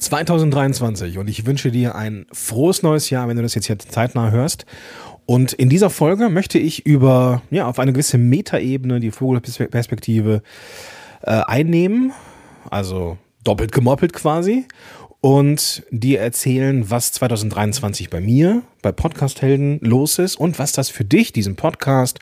2023 und ich wünsche dir ein frohes neues Jahr, wenn du das jetzt hier zeitnah hörst. Und in dieser Folge möchte ich über, ja, auf eine gewisse Metaebene die Vogelperspektive äh, einnehmen, also doppelt gemoppelt quasi, und dir erzählen, was 2023 bei mir, bei Podcast Helden los ist und was das für dich, diesen Podcast,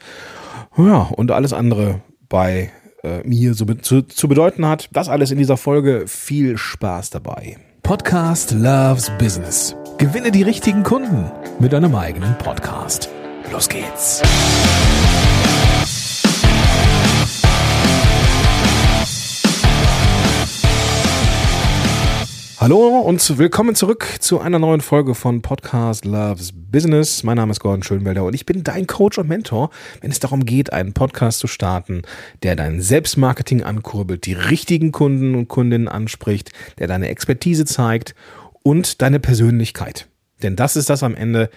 ja, und alles andere bei äh, mir so zu, zu bedeuten hat. Das alles in dieser Folge. Viel Spaß dabei. Podcast Loves Business. Gewinne die richtigen Kunden mit deinem eigenen Podcast. Los geht's. Hallo und willkommen zurück zu einer neuen Folge von Podcast Loves Business. Mein Name ist Gordon Schönwelder und ich bin dein Coach und Mentor, wenn es darum geht, einen Podcast zu starten, der dein Selbstmarketing ankurbelt, die richtigen Kunden und Kundinnen anspricht, der deine Expertise zeigt und deine Persönlichkeit. Denn das ist das am Ende,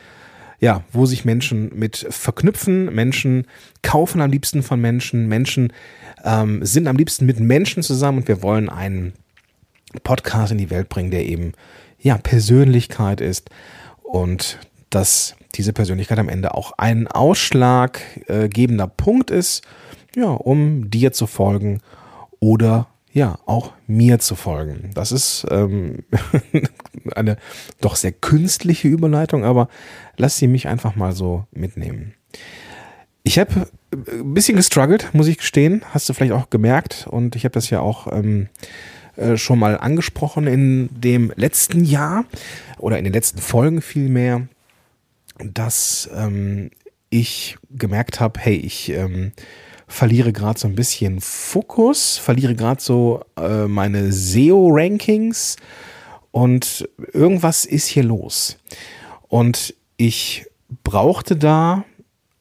ja, wo sich Menschen mit verknüpfen. Menschen kaufen am liebsten von Menschen. Menschen ähm, sind am liebsten mit Menschen zusammen und wir wollen einen Podcast in die Welt bringen, der eben ja Persönlichkeit ist und dass diese Persönlichkeit am Ende auch ein ausschlaggebender Punkt ist, ja, um dir zu folgen oder ja, auch mir zu folgen. Das ist ähm, eine doch sehr künstliche Überleitung, aber lass sie mich einfach mal so mitnehmen. Ich habe ein bisschen gestruggelt, muss ich gestehen, hast du vielleicht auch gemerkt und ich habe das ja auch ähm, äh, schon mal angesprochen in dem letzten Jahr oder in den letzten Folgen vielmehr, dass ähm, ich gemerkt habe, hey, ich ähm, verliere gerade so ein bisschen Fokus, verliere gerade so äh, meine SEO-Rankings und irgendwas ist hier los. Und ich brauchte da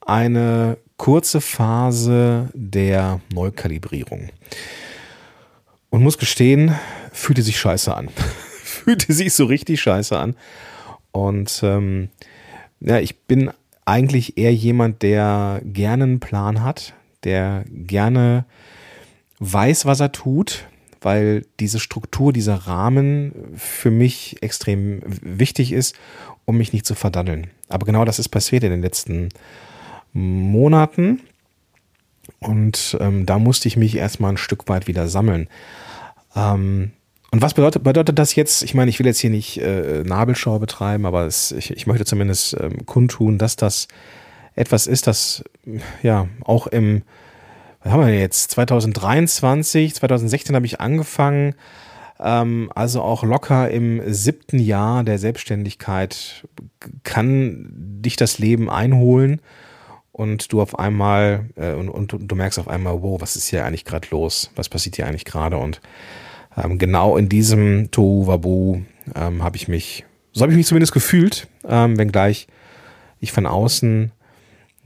eine kurze Phase der Neukalibrierung. Und muss gestehen, fühlte sich scheiße an. fühlte sich so richtig scheiße an. Und ähm, ja, ich bin eigentlich eher jemand, der gerne einen Plan hat, der gerne weiß, was er tut, weil diese Struktur, dieser Rahmen für mich extrem wichtig ist, um mich nicht zu verdaddeln. Aber genau das ist passiert in den letzten Monaten. Und ähm, da musste ich mich erstmal ein Stück weit wieder sammeln. Ähm, und was bedeutet, bedeutet das jetzt? Ich meine, ich will jetzt hier nicht äh, Nabelschau betreiben, aber es, ich, ich möchte zumindest ähm, kundtun, dass das etwas ist, das ja auch im, was haben wir jetzt, 2023, 2016 habe ich angefangen, ähm, also auch locker im siebten Jahr der Selbstständigkeit kann dich das Leben einholen und du auf einmal äh, und, und, du merkst auf einmal, wow, was ist hier eigentlich gerade los? Was passiert hier eigentlich gerade? Und ähm, genau in diesem Tohu Wabu ähm, habe ich mich, so habe ich mich zumindest gefühlt, ähm, wenngleich ich von außen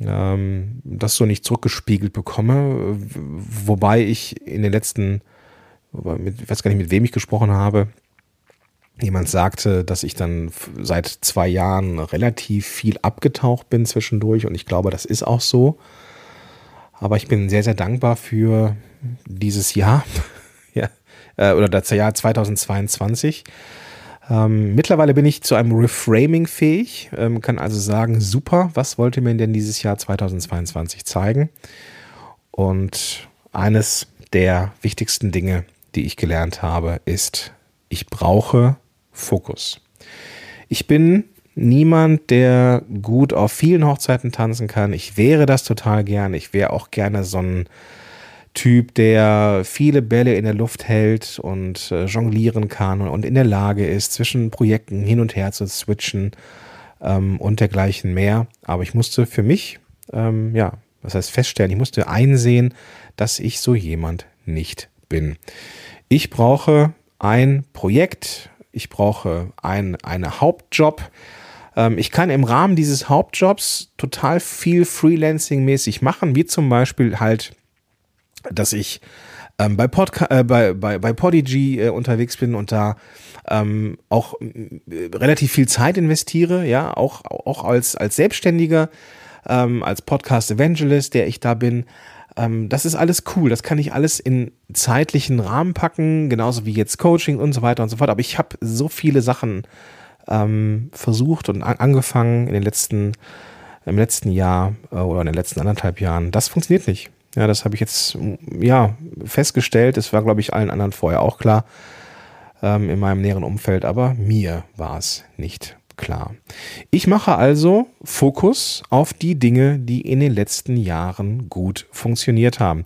ähm, das so nicht zurückgespiegelt bekomme, wobei ich in den letzten, ich weiß gar nicht, mit wem ich gesprochen habe, jemand sagte, dass ich dann seit zwei Jahren relativ viel abgetaucht bin zwischendurch und ich glaube, das ist auch so. Aber ich bin sehr, sehr dankbar für dieses Jahr ja, äh, oder das Jahr 2022. Ähm, mittlerweile bin ich zu einem Reframing fähig, ähm, kann also sagen, super, was wollte mir denn dieses Jahr 2022 zeigen? Und eines der wichtigsten Dinge, die ich gelernt habe, ist, ich brauche Fokus. Ich bin niemand, der gut auf vielen Hochzeiten tanzen kann. Ich wäre das total gerne. Ich wäre auch gerne so ein Typ, der viele Bälle in der Luft hält und äh, jonglieren kann und, in der Lage ist, zwischen Projekten hin und her zu switchen ähm, und dergleichen mehr. Aber ich musste für mich, ähm, ja, was heißt feststellen, ich musste einsehen, dass ich so jemand nicht bin. Ich brauche ein Projekt, ich brauche einen eine Hauptjob. Ähm, ich kann im Rahmen dieses Hauptjobs total viel Freelancing-mäßig machen, wie zum Beispiel halt, dass ich ähm, bei, Podca äh, bei, bei, bei Podigy äh, unterwegs bin und da ähm, auch äh, relativ viel Zeit investiere, ja, auch, auch als, als Selbstständiger, ähm, als Podcast Evangelist, der ich da bin, Ähm, das ist alles cool. Das kann ich alles in zeitlichen Rahmen packen, genauso wie jetzt Coaching und so weiter und so fort. Aber ich habe so viele Sachen ähm, versucht und an angefangen in den letzten, im letzten Jahr äh, oder in den letzten anderthalb Jahren. Das funktioniert nicht. Ja, das habe ich jetzt ja festgestellt. Das war, glaube ich, allen anderen vorher auch klar ähm, in meinem näheren Umfeld, aber mir war es nicht klar. Ich mache also Fokus auf die Dinge, die in den letzten Jahren gut funktioniert haben.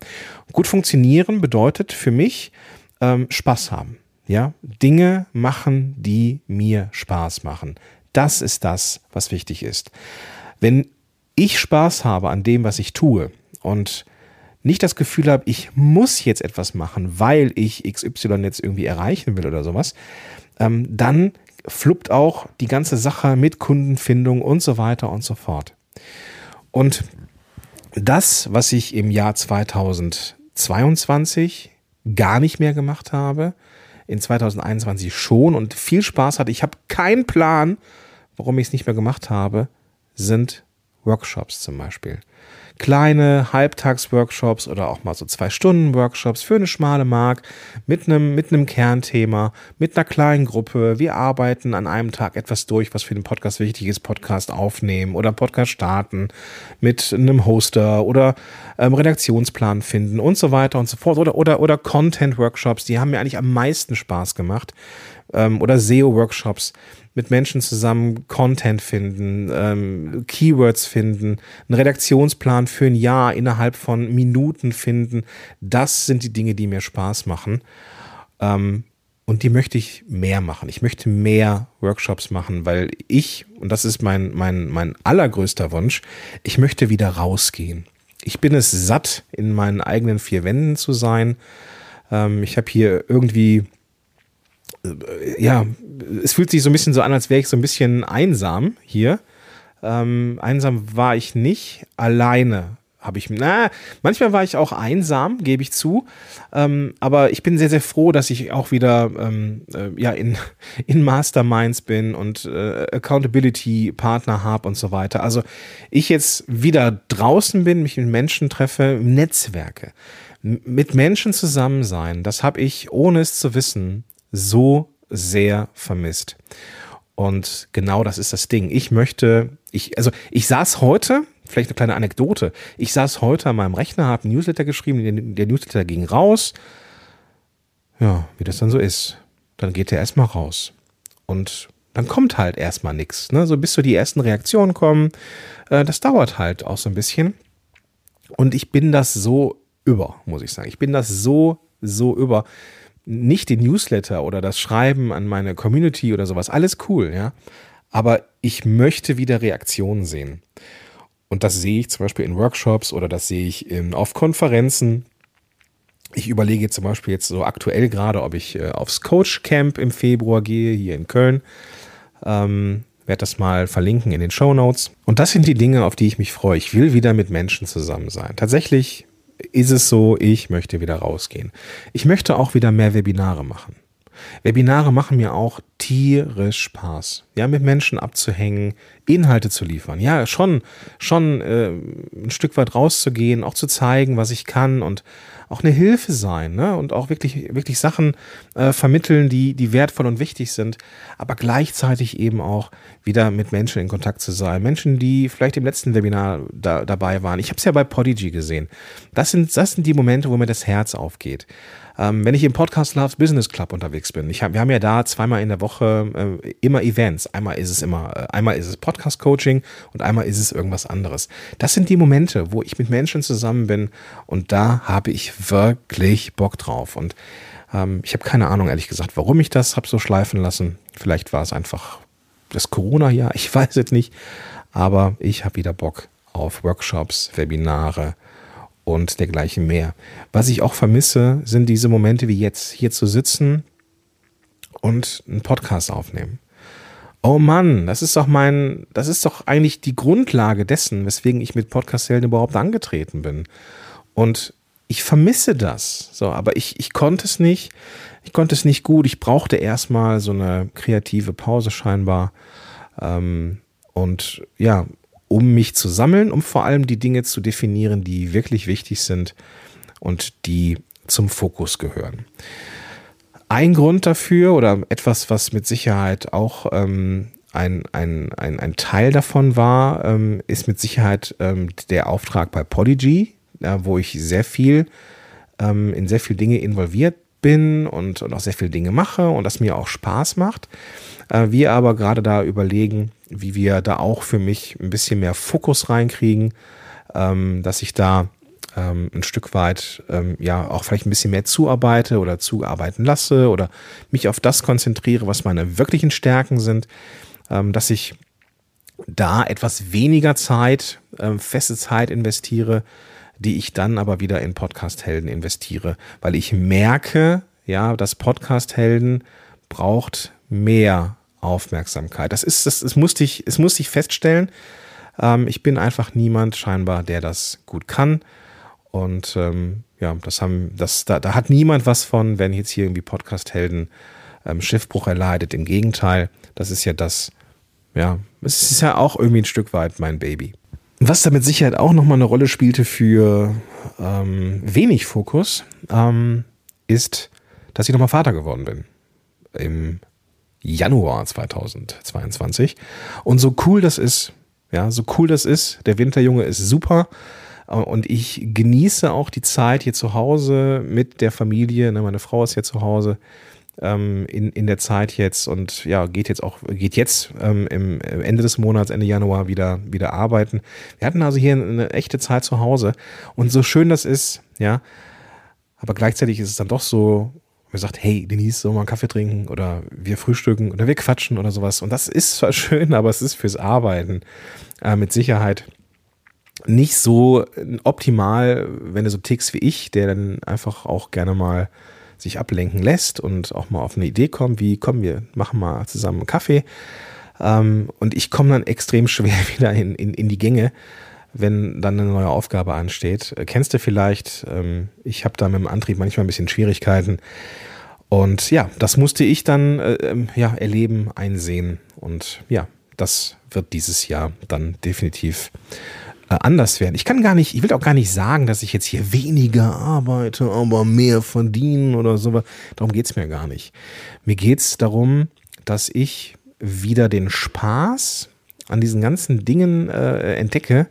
Gut funktionieren bedeutet für mich ähm, Spaß haben. Ja, Dinge machen, die mir Spaß machen. Das ist das, was wichtig ist. Wenn ich Spaß habe an dem, was ich tue und nicht das Gefühl habe, ich muss jetzt etwas machen, weil ich XY jetzt irgendwie erreichen will oder sowas, ähm, dann fluppt auch die ganze Sache mit Kundenfindung und so weiter und so fort. Und das, was ich im Jahr 2022 gar nicht mehr gemacht habe, in 2021 schon und viel Spaß hatte, ich habe keinen Plan, warum ich es nicht mehr gemacht habe, sind Workshops zum Beispiel. Kleine Halbtagsworkshops oder auch mal so zwei Stunden Workshops für eine schmale Mark mit einem, mit einem Kernthema, mit einer kleinen Gruppe. Wir arbeiten an einem Tag etwas durch, was für den Podcast wichtig ist, Podcast aufnehmen oder Podcast starten mit einem Hoster oder ähm, Redaktionsplan finden und so weiter und so fort. Oder, oder, oder Content-Workshops, die haben mir eigentlich am meisten Spaß gemacht. Ähm, oder SEO-Workshops mit Menschen zusammen Content finden, ähm, Keywords finden, einen Redaktionsplan für ein Jahr innerhalb von Minuten finden. Das sind die Dinge, die mir Spaß machen. Ähm, und die möchte ich mehr machen. Ich möchte mehr Workshops machen, weil ich, und das ist mein, mein, mein allergrößter Wunsch, ich möchte wieder rausgehen. Ich bin es satt, in meinen eigenen vier Wänden zu sein. Ähm, ich habe hier irgendwie ja, es fühlt sich so ein bisschen so an, als wäre ich so ein bisschen einsam hier. Ähm, einsam war ich nicht, alleine habe ich, na, manchmal war ich auch einsam, gebe ich zu, ähm, aber ich bin sehr, sehr froh, dass ich auch wieder ähm, äh, ja, in, in Masterminds bin und äh, Accountability-Partner habe und so weiter. Also ich jetzt wieder draußen bin, mich mit Menschen treffe, Netzwerke, mit Menschen zusammen sein, das habe ich, ohne es zu wissen, so sehr vermisst. Und genau das ist das Ding. Ich möchte, ich, also ich saß heute, vielleicht eine kleine Anekdote, ich saß heute an meinem Rechner, habe einen Newsletter geschrieben, der Newsletter ging raus. Ja, wie das dann so ist. Dann geht der erstmal raus. Und dann kommt halt erstmal nichts. Ne? So bis so die ersten Reaktionen kommen. Äh, das dauert halt auch so ein bisschen. Und ich bin das so über, muss ich sagen. Ich bin das so, so über nicht den Newsletter oder das Schreiben an meine Community oder sowas, alles cool, ja. Aber ich möchte wieder Reaktionen sehen. Und das sehe ich zum Beispiel in Workshops oder das sehe ich in, auf Konferenzen. Ich überlege zum Beispiel jetzt so aktuell gerade, ob ich äh, aufs Coach Camp im Februar gehe, hier in Köln. Ähm, werde das mal verlinken in den Show Notes. Und das sind die Dinge, auf die ich mich freue. Ich will wieder mit Menschen zusammen sein. Tatsächlich ist es so, ich möchte wieder rausgehen. Ich möchte auch wieder mehr Webinare machen. Webinare machen mir auch tierisch Spaß. Ja, mit Menschen abzuhängen, Inhalte zu liefern. Ja, schon, schon äh, ein Stück weit rauszugehen, auch zu zeigen, was ich kann und auch eine Hilfe sein, ne? Und auch wirklich, wirklich Sachen äh, vermitteln, die, die wertvoll und wichtig sind, aber gleichzeitig eben auch wieder mit Menschen in Kontakt zu sein. Menschen, die vielleicht im letzten Webinar da, dabei waren. Ich habe es ja bei Podigy gesehen. Das sind, das sind die Momente, wo mir das Herz aufgeht. Ähm, wenn ich im Podcast Loves Business Club unterwegs bin, ich hab, wir haben ja da zweimal in der Woche äh, immer Events. Einmal ist es immer, äh, einmal ist es Podcast Coaching und einmal ist es irgendwas anderes. Das sind die Momente, wo ich mit Menschen zusammen bin und da habe ich wirklich Bock drauf. Und ähm, ich habe keine Ahnung, ehrlich gesagt, warum ich das habe so schleifen lassen. Vielleicht war es einfach das Corona-Jahr, ich weiß es nicht. Aber ich habe wieder Bock auf Workshops, Webinare, und dergleichen mehr. Was ich auch vermisse, sind diese Momente wie jetzt, hier zu sitzen und einen Podcast aufnehmen. Oh Mann, das ist doch mein, das ist doch eigentlich die Grundlage dessen, weswegen ich mit Podcast-Helden überhaupt angetreten bin. Und ich vermisse das. So, aber ich, ich konnte es nicht. Ich konnte es nicht gut. Ich brauchte erstmal so eine kreative Pause scheinbar. Ähm, und ja, um mich zu sammeln, um vor allem die Dinge zu definieren, die wirklich wichtig sind und die zum Fokus gehören. Ein Grund dafür oder etwas, was mit Sicherheit auch ähm, ein, ein, ein, ein Teil davon war, ähm, ist mit Sicherheit ähm, der Auftrag bei Polyg, äh, wo ich sehr viel ähm, in sehr viele Dinge involviert bin und, und auch sehr viele Dinge mache und das mir auch Spaß macht. Äh, wir aber gerade da überlegen, wie wir da auch für mich ein bisschen mehr Fokus reinkriegen, ähm, dass ich da ähm, ein Stück weit ähm, ja auch vielleicht ein bisschen mehr zuarbeite oder zuarbeiten lasse oder mich auf das konzentriere, was meine wirklichen Stärken sind, dass ich da etwas weniger Zeit, feste Zeit investiere, die ich dann aber wieder in Podcast-Helden investiere, weil ich merke, ja, dass Podcast-Helden braucht mehr Aufmerksamkeit. Das ist, das, das musste ich, es musste ich feststellen. Ähm, ich bin einfach niemand scheinbar, der das gut kann. Und ähm, ja, das haben, das, da, da hat niemand was von, wenn jetzt hier irgendwie Podcast-Helden ähm, Schiffbruch erleidet. Im Gegenteil, das ist ja das, ja, es ist ja auch irgendwie ein Stück weit mein Baby. Was da mit Sicherheit auch nochmal eine Rolle spielte für ähm, wenig Fokus, ähm, ist, dass ich nochmal Vater geworden bin. Im Januar 2022. Und so cool das ist, ja, so cool das ist, der Winterjunge ist super. Und ich genieße auch die Zeit hier zu Hause mit der Familie. Ne, meine Frau ist hier zu Hause ähm, in, in der Zeit jetzt und ja, geht jetzt auch, geht jetzt ähm, im Ende des Monats, Ende Januar wieder, wieder arbeiten. Wir hatten also hier eine echte Zeit zu Hause und so schön das ist, ja, aber gleichzeitig ist es dann doch so, man sagt, hey, Denise, sollen wir einen Kaffee trinken oder wir frühstücken oder wir quatschen oder sowas. Und das ist zwar schön, aber es ist fürs Arbeiten äh, mit Sicherheit nicht so optimal, wenn du so tickst wie ich, der dann einfach auch gerne mal sich ablenken lässt und auch mal auf eine Idee kommt, wie, komm, wir machen mal zusammen einen Kaffee. Ähm, und ich komme dann extrem schwer wieder in, in, in die Gänge, wenn dann eine neue Aufgabe ansteht. Äh, kennst du vielleicht, ähm, ich habe da mit dem Antrieb manchmal ein bisschen Schwierigkeiten. Und ja, das musste ich dann äh, ähm, ja, erleben, einsehen. Und ja, das wird dieses Jahr dann definitiv anders werden. Ich kann gar nicht, ich will auch gar nicht sagen, dass ich jetzt hier weniger arbeite, aber mehr verdienen oder so. Darum geht's mir gar nicht. Mir geht's darum, dass ich wieder den Spaß an diesen ganzen Dingen äh, entdecke,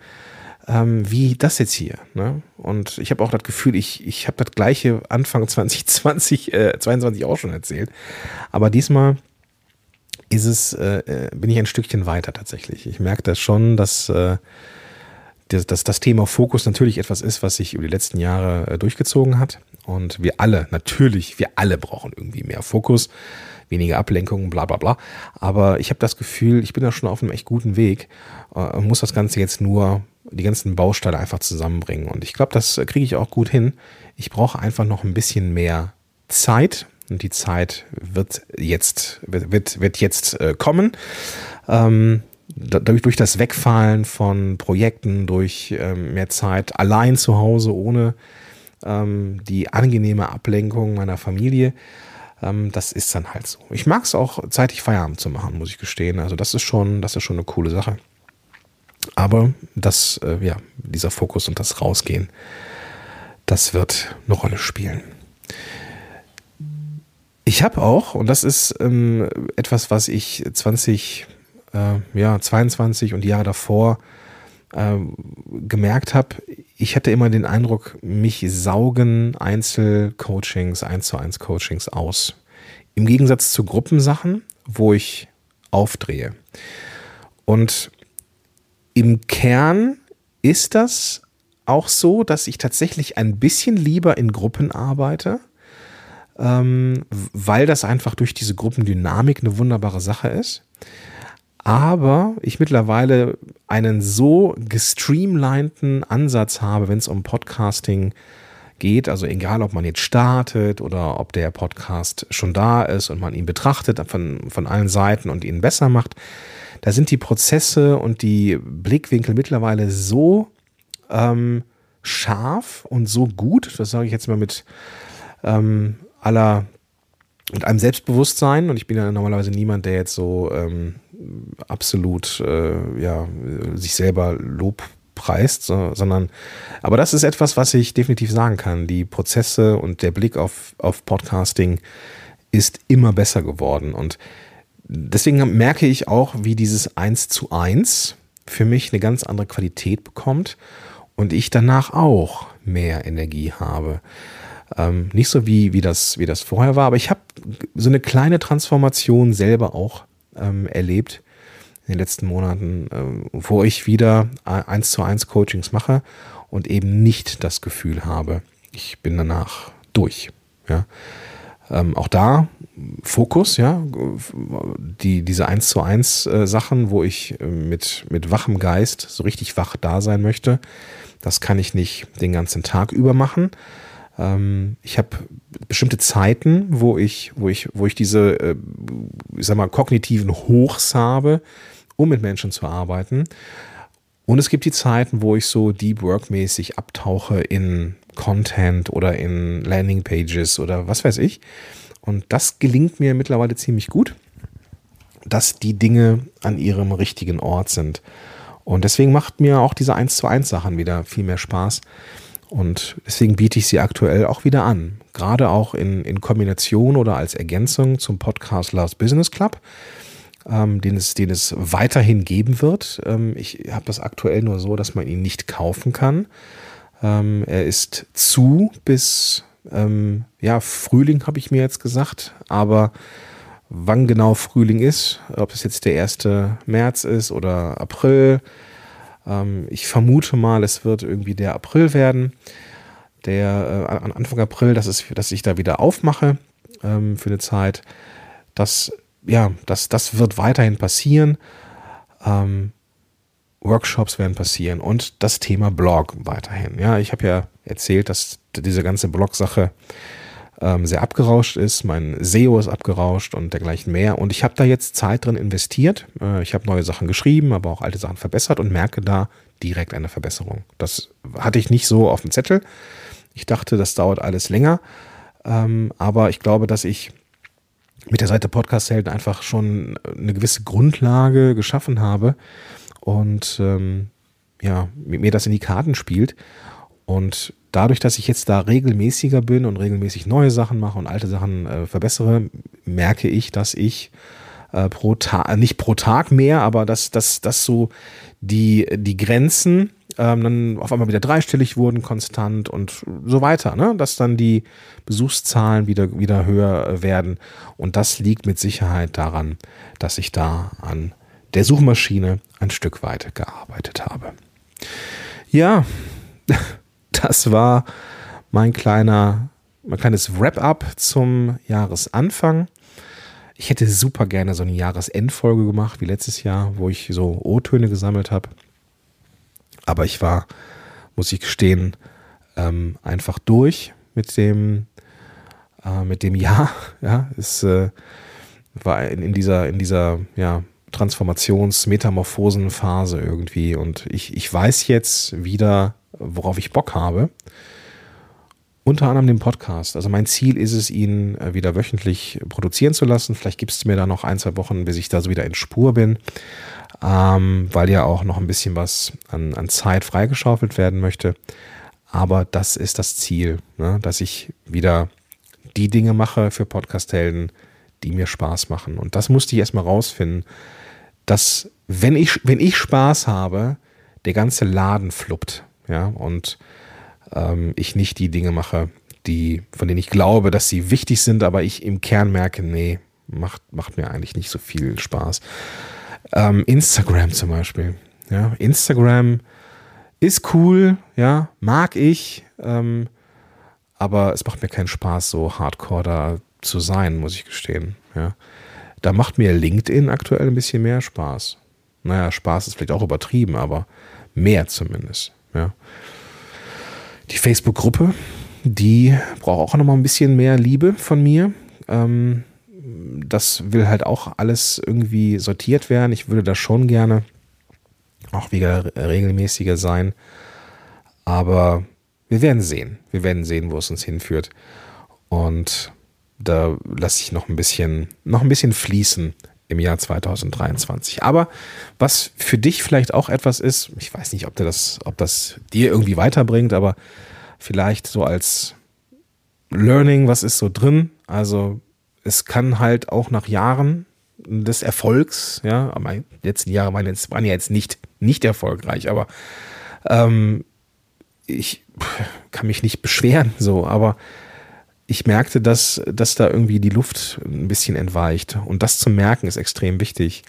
ähm, wie das jetzt hier. Ne? Und ich habe auch das Gefühl, ich, ich habe das gleiche Anfang 2020, äh, 22 auch schon erzählt. Aber diesmal ist es, äh, äh, bin ich ein Stückchen weiter tatsächlich. Ich merke das schon, dass äh, dass das Thema Fokus natürlich etwas ist, was sich über die letzten Jahre äh, durchgezogen hat. Und wir alle, natürlich, wir alle brauchen irgendwie mehr Fokus, weniger Ablenkungen, bla bla bla. Aber ich habe das Gefühl, ich bin da schon auf einem echt guten Weg äh, und muss das Ganze jetzt nur, die ganzen Bausteine einfach zusammenbringen. Und ich glaube, das kriege ich auch gut hin. Ich brauche einfach noch ein bisschen mehr Zeit. Und die Zeit wird jetzt, wird, wird jetzt äh, kommen. Ähm, dadurch durch das Wegfallen von Projekten, durch ähm, mehr Zeit allein zu Hause ohne ähm, die angenehme Ablenkung meiner Familie, ähm, das ist dann halt so. Ich mag es auch zeitig Feierabend zu machen, muss ich gestehen. Also das ist schon, das ist schon eine coole Sache. Aber das, äh, ja, dieser Fokus und das Rausgehen, das wird eine Rolle spielen. Ich habe auch, und das ist ähm, etwas, was ich 20 äh, ja, 22 und die Jahre davor äh, gemerkt habe, ich hatte immer den Eindruck, mich saugen Einzelcoachings, 1 zu 1 Coachings aus. Im Gegensatz zu Gruppensachen, wo ich aufdrehe. Und im Kern ist das auch so, dass ich tatsächlich ein bisschen lieber in Gruppen arbeite, ähm, weil das einfach durch diese Gruppendynamik eine wunderbare Sache ist aber ich mittlerweile einen so gestreamlinten Ansatz habe, wenn es um Podcasting geht, also egal, ob man jetzt startet oder ob der Podcast schon da ist und man ihn betrachtet von, von allen Seiten und ihn besser macht, da sind die Prozesse und die Blickwinkel mittlerweile so ähm, scharf und so gut, das sage ich jetzt mal mit ähm, aller mit einem Selbstbewusstsein und ich bin ja normalerweise niemand, der jetzt so ähm, absolut äh, ja, sich selber Lob preist, so, sondern aber das ist etwas, was ich definitiv sagen kann. Die Prozesse und der Blick auf, auf Podcasting ist immer besser geworden. Und deswegen merke ich auch, wie dieses Eins zu eins für mich eine ganz andere Qualität bekommt und ich danach auch mehr Energie habe. Ähm, nicht so wie, wie, das, wie das vorher war, aber ich habe so eine kleine Transformation selber auch ähm, erlebt in den letzten Monaten, äh, wo ich wieder eins zu eins Coachings mache und eben nicht das Gefühl habe, ich bin danach durch. Ja. Ähm, auch da Fokus, ja, die, diese eins zu eins äh, Sachen, wo ich äh, mit, mit wachem Geist so richtig wach da sein möchte, das kann ich nicht den ganzen Tag über machen. Ähm, ich habe bestimmte Zeiten, wo ich, wo ich, wo ich diese, äh, ich sag mal, kognitiven Hochs habe, um mit Menschen zu arbeiten. Und es gibt die Zeiten, wo ich so Deep Work-mäßig abtauche in Content oder in Landing Pages oder was weiß ich. Und das gelingt mir mittlerweile ziemlich gut, dass die Dinge an ihrem richtigen Ort sind. Und deswegen macht mir auch diese 1 zu 1 Sachen wieder viel mehr Spaß. Und deswegen biete ich sie aktuell auch wieder an. Gerade auch in, in Kombination oder als Ergänzung zum Podcast Loves Business Club ähm, den, es, den es weiterhin geben wird. Ähm, ich habe das aktuell nur so, dass man ihn nicht kaufen kann. Ähm, er ist zu bis ähm, ja, Frühling, habe ich mir jetzt gesagt. Aber wann genau Frühling ist, ob es jetzt der 1. März ist oder April, ähm, ich vermute mal, es wird irgendwie der April werden. Der äh, Anfang April, dass, es, dass ich da wieder aufmache ähm, für eine Zeit. Das ja, das, das wird weiterhin passieren. Ähm, Workshops werden passieren und das Thema Blog weiterhin. Ja, ich habe ja erzählt, dass diese ganze Blog-Sache ähm, sehr abgerauscht ist. Mein SEO ist abgerauscht und dergleichen mehr. Und ich habe da jetzt Zeit drin investiert. Äh, ich habe neue Sachen geschrieben, aber auch alte Sachen verbessert und merke da direkt eine Verbesserung. Das hatte ich nicht so auf dem Zettel. Ich dachte, das dauert alles länger. Ähm, aber ich glaube, dass ich mit der Seite Podcast Helden einfach schon eine gewisse Grundlage geschaffen habe und ähm, ja, mir das in die Karten spielt. Und dadurch, dass ich jetzt da regelmäßiger bin und regelmäßig neue Sachen mache und alte Sachen äh, verbessere, merke ich, dass ich äh, pro Tag, nicht pro Tag mehr, aber dass, dass, dass so die, die Grenzen ähm, dann auf einmal wieder dreistellig wurden konstant und so weiter, ne? dass dann die Besuchszahlen wieder, wieder höher werden. Und das liegt mit Sicherheit daran, dass ich da an der Suchmaschine ein Stück weit gearbeitet habe. Ja, das war mein kleiner, mein kleines Wrap-up zum Jahresanfang. Ich hätte super gerne so eine Jahresendfolge gemacht wie letztes Jahr, wo ich so O-Töne gesammelt habe. Aber ich war, muss ich gestehen, ähm, einfach durch mit dem, äh, mit dem Jahr. Ja, es äh, war in, in, dieser, in dieser ja, Transformations-Metamorphosen-Phase irgendwie. Und ich, ich weiß jetzt wieder, worauf ich Bock habe. Unter anderem den Podcast. Also mein Ziel ist es, ihn äh, wieder wöchentlich produzieren zu lassen. Vielleicht gibt es mir da noch ein, zwei Wochen, bis ich da so wieder in Spur bin ähm, weil ja auch noch ein bisschen was an, an Zeit freigeschaufelt werden möchte. Aber das ist das Ziel, ne? dass ich wieder die Dinge mache für Podcast-Helden, die mir Spaß machen. Und das musste ich erstmal rausfinden, dass wenn ich, wenn ich Spaß habe, der ganze Laden fluppt. Ja, und ähm, ich nicht die Dinge mache, die, von denen ich glaube, dass sie wichtig sind, aber ich im Kern merke, nee, macht, macht mir eigentlich nicht so viel Spaß. Ähm, Instagram zum Beispiel. Ja, Instagram ist cool, ja, mag ich, ähm, aber es macht mir keinen Spaß, so hardcore da zu sein, muss ich gestehen. Ja. Da macht mir LinkedIn aktuell ein bisschen mehr Spaß. Naja, Spaß ist vielleicht auch übertrieben, aber mehr zumindest. Ja. Die Facebook-Gruppe, die braucht auch noch mal ein bisschen mehr Liebe von mir. Ähm, das will halt auch alles irgendwie sortiert werden. Ich würde da schon gerne auch wieder regelmäßiger sein. Aber wir werden sehen. Wir werden sehen, wo es uns hinführt. Und da lasse ich noch ein bisschen, noch ein bisschen fließen im Jahr 2023. Aber was für dich vielleicht auch etwas ist, ich weiß nicht, ob, das, ob das dir irgendwie weiterbringt, aber vielleicht so als Learning, was ist so drin? Also es kann halt auch nach Jahren des Erfolgs, ja, meine letzten Jahre waren, jetzt, waren ja jetzt nicht, nicht erfolgreich, aber ähm, ich kann mich nicht beschweren, so, aber ich merkte, dass, dass da irgendwie die Luft ein bisschen entweicht. Und das zu merken ist extrem wichtig.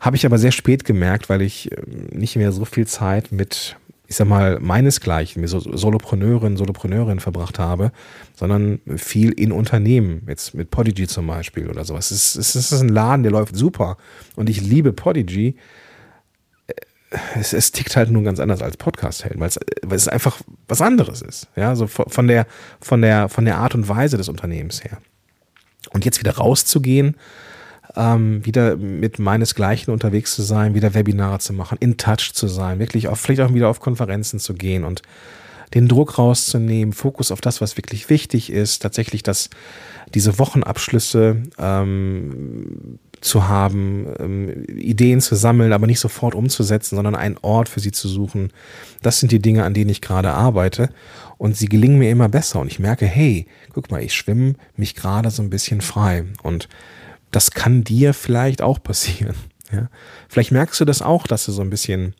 Habe ich aber sehr spät gemerkt, weil ich ähm, nicht mehr so viel Zeit mit, ich sag mal, meinesgleichen, mit Solopreneurinnen, Solopreneurinnen verbracht habe, sondern viel in Unternehmen, jetzt mit Podigy zum Beispiel oder sowas. Es ist, es ist ein Laden, der läuft super. Und ich liebe Podigy es, es tickt halt nun ganz anders als Podcast-Helden, weil es, weil es einfach was anderes ist. Ja, so von der, von der, von der Art und Weise des Unternehmens her. Und jetzt wieder rauszugehen, ähm, wieder mit meinesgleichen unterwegs zu sein, wieder Webinare zu machen, in Touch zu sein, wirklich auch, vielleicht auch wieder auf Konferenzen zu gehen und den Druck rauszunehmen, Fokus auf das, was wirklich wichtig ist, tatsächlich das, diese Wochenabschlüsse ähm, zu haben, ähm, Ideen zu sammeln, aber nicht sofort umzusetzen, sondern einen Ort für sie zu suchen. Das sind die Dinge, an denen ich gerade arbeite. Und sie gelingen mir immer besser. Und ich merke, hey, guck mal, ich schwimme mich gerade so ein bisschen frei. Und das kann dir vielleicht auch passieren. Ja? Vielleicht merkst du das auch, dass du so ein bisschen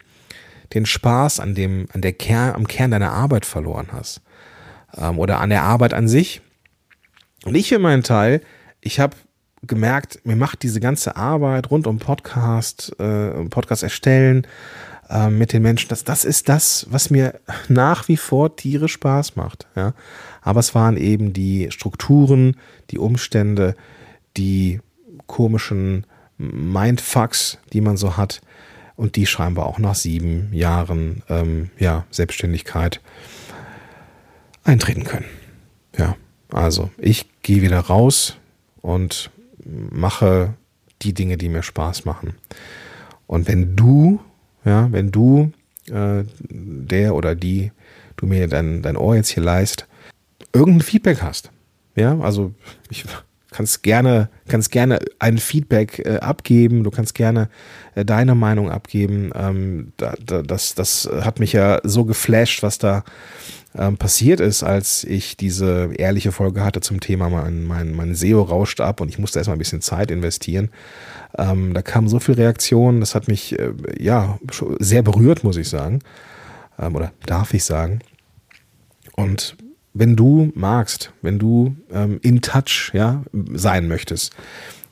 den Spaß an dem, an der Kern, am Kern deiner Arbeit verloren hast. Ähm, oder an der Arbeit an sich. Und ich für meinen Teil, ich habe gemerkt, mir macht diese ganze Arbeit rund um Podcast, äh, Podcast erstellen äh, mit den Menschen, das, das ist das, was mir nach wie vor Tiere Spaß macht. Ja? Aber es waren eben die Strukturen, die Umstände, die komischen Mindfucks, die man so hat und die scheinbar auch nach sieben Jahren ähm, ja, Selbstständigkeit eintreten können. Ja, also ich gehe wieder raus und mache die Dinge, die mir Spaß machen. Und wenn du, ja, wenn du, äh, der oder die, du mir dein, dein Ohr jetzt hier leist, irgendein Feedback hast, ja, also ich kannst gerne, kannst gerne ein Feedback äh, abgeben, du kannst gerne äh, deine Meinung abgeben. Ähm, da, da, das, das hat mich ja so geflasht, was da ähm, passiert ist, als ich diese ehrliche Folge hatte zum Thema, mein, mein, mein SEO rauscht ab und ich musste erstmal ein bisschen Zeit investieren. Ähm, da kamen so viele Reaktionen, das hat mich äh, ja sehr berührt, muss ich sagen. Ähm, oder darf ich sagen. Und wenn du magst, wenn du ähm, in Touch ja, sein möchtest,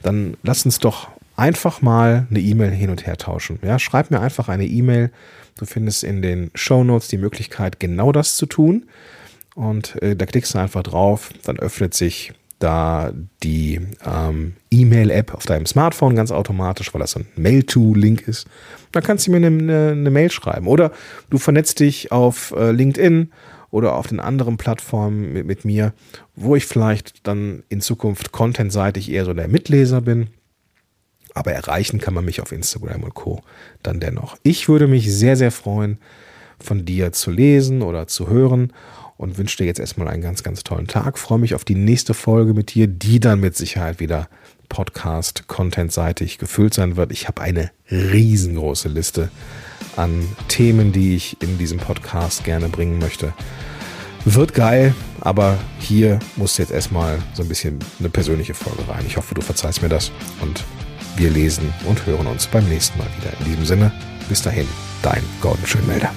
dann lass uns doch einfach mal eine E-Mail hin und her tauschen. Ja, schreib mir einfach eine E-Mail Du findest in den Show Notes die Möglichkeit, genau das zu tun. Und äh, da klickst du einfach drauf, dann öffnet sich da die ähm, E-Mail-App auf deinem Smartphone ganz automatisch, weil das so ein Mail-to-Link ist. Da kannst du mir eine, eine, eine, Mail schreiben. Oder du vernetzt dich auf äh, LinkedIn oder auf den anderen Plattformen mit, mit mir, wo ich vielleicht dann in Zukunft contentseitig eher so der Mitleser bin aber erreichen kann man mich auf Instagram und Co. dann dennoch. Ich würde mich sehr, sehr freuen, von dir zu lesen oder zu hören und wünsche dir jetzt erstmal einen ganz, ganz tollen Tag. Freue mich auf die nächste Folge mit dir, die dann mit Sicherheit wieder Podcast-Content-seitig gefüllt sein wird. Ich habe eine riesengroße Liste an Themen, die ich in diesem Podcast gerne bringen möchte. Wird geil, aber hier muss jetzt erstmal so ein bisschen eine persönliche Folge rein. Ich hoffe, du verzeihst mir das und wir lesen und hören uns beim nächsten Mal wieder. In diesem Sinne, bis dahin, dein Gordon Schönmelder.